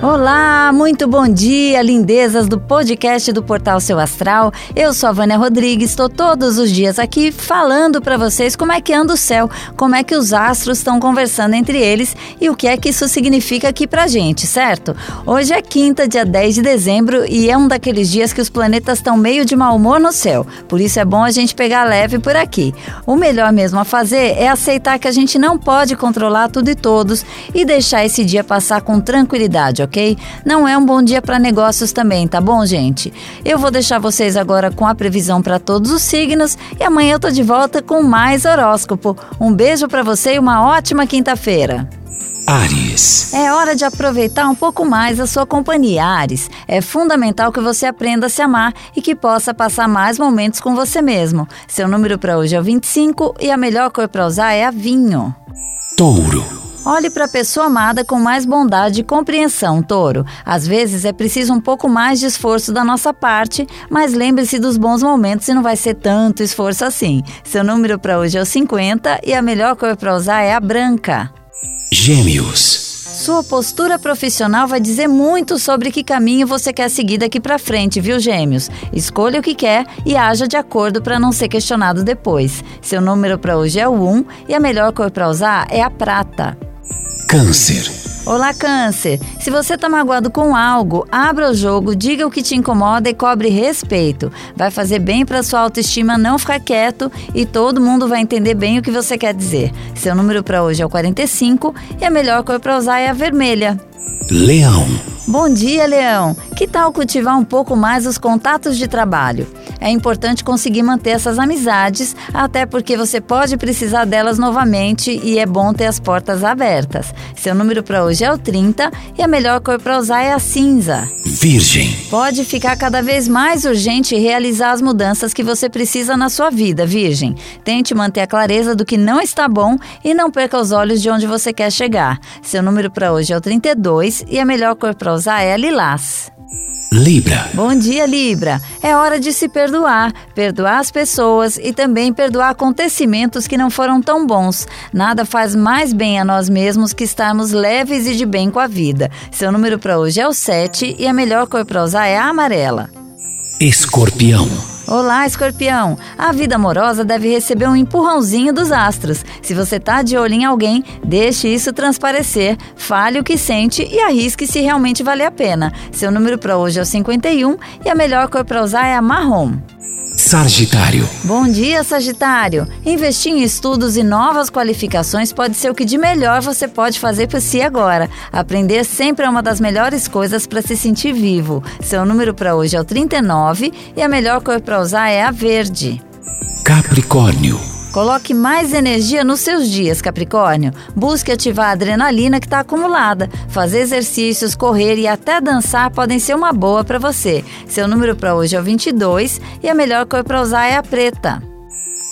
Olá, muito bom dia, lindezas do podcast do Portal Seu Astral. Eu sou a Vânia Rodrigues, estou todos os dias aqui falando para vocês como é que anda o céu, como é que os astros estão conversando entre eles e o que é que isso significa aqui pra gente, certo? Hoje é quinta, dia 10 de dezembro e é um daqueles dias que os planetas estão meio de mau humor no céu, por isso é bom a gente pegar leve por aqui. O melhor mesmo a fazer é aceitar que a gente não pode controlar tudo e todos e deixar esse dia passar com tranquilidade, ok? Não é um bom dia para negócios também, tá bom, gente? Eu vou deixar vocês agora com a previsão para todos os signos e amanhã eu tô de volta com mais horóscopo. Um beijo para você e uma ótima quinta-feira. Ares. É hora de aproveitar um pouco mais a sua companhia, Ares. É fundamental que você aprenda a se amar e que possa passar mais momentos com você mesmo. Seu número para hoje é o 25 e a melhor cor para usar é a vinho. Touro. Olhe para a pessoa amada com mais bondade e compreensão, touro. Às vezes é preciso um pouco mais de esforço da nossa parte, mas lembre-se dos bons momentos e não vai ser tanto esforço assim. Seu número para hoje é o 50 e a melhor cor para usar é a branca. Gêmeos. Sua postura profissional vai dizer muito sobre que caminho você quer seguir daqui para frente, viu, Gêmeos? Escolha o que quer e haja de acordo para não ser questionado depois. Seu número para hoje é o 1 e a melhor cor para usar é a prata. Câncer. Olá, Câncer. Se você está magoado com algo, abra o jogo, diga o que te incomoda e cobre respeito. Vai fazer bem para sua autoestima não ficar quieto e todo mundo vai entender bem o que você quer dizer. Seu número para hoje é o 45 e a melhor cor para usar é a vermelha. Leão. Bom dia, Leão. Que tal cultivar um pouco mais os contatos de trabalho? É importante conseguir manter essas amizades, até porque você pode precisar delas novamente e é bom ter as portas abertas. Seu número para hoje é o 30 e a melhor cor para usar é a cinza. Virgem. Pode ficar cada vez mais urgente realizar as mudanças que você precisa na sua vida, Virgem. Tente manter a clareza do que não está bom e não perca os olhos de onde você quer chegar. Seu número para hoje é o 32 e a melhor cor para usar é a lilás. Libra. Bom dia, Libra. É hora de se perdoar, perdoar as pessoas e também perdoar acontecimentos que não foram tão bons. Nada faz mais bem a nós mesmos que estarmos leves e de bem com a vida. Seu número para hoje é o 7 e a melhor cor para usar é a amarela. Escorpião. Olá, escorpião! A vida amorosa deve receber um empurrãozinho dos astros. Se você tá de olho em alguém, deixe isso transparecer, fale o que sente e arrisque se realmente vale a pena. Seu número para hoje é o 51 e a melhor cor para usar é a marrom. Sagitário. Bom dia, Sagitário! Investir em estudos e novas qualificações pode ser o que de melhor você pode fazer por si agora. Aprender sempre é uma das melhores coisas para se sentir vivo. Seu número para hoje é o 39 e a melhor cor para usar é a verde. Capricórnio. Coloque mais energia nos seus dias, Capricórnio. Busque ativar a adrenalina que está acumulada. Fazer exercícios, correr e até dançar podem ser uma boa para você. Seu número para hoje é o 22 e a melhor cor para usar é a preta.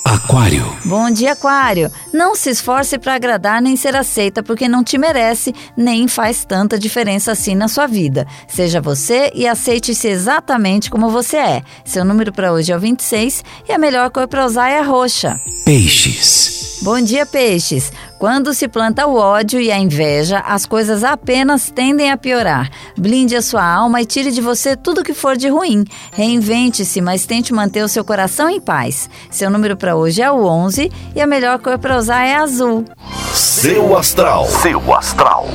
Aquário. Bom dia, Aquário. Não se esforce para agradar nem ser aceita porque não te merece, nem faz tanta diferença assim na sua vida. Seja você e aceite-se exatamente como você é. Seu número para hoje é o 26 e a melhor cor para usar é a roxa. Peixes. Bom dia, peixes. Quando se planta o ódio e a inveja, as coisas apenas tendem a piorar. Blinde a sua alma e tire de você tudo que for de ruim. Reinvente-se, mas tente manter o seu coração em paz. Seu número para hoje é o 11 e a melhor cor para usar é azul. Seu Astral. Seu Astral.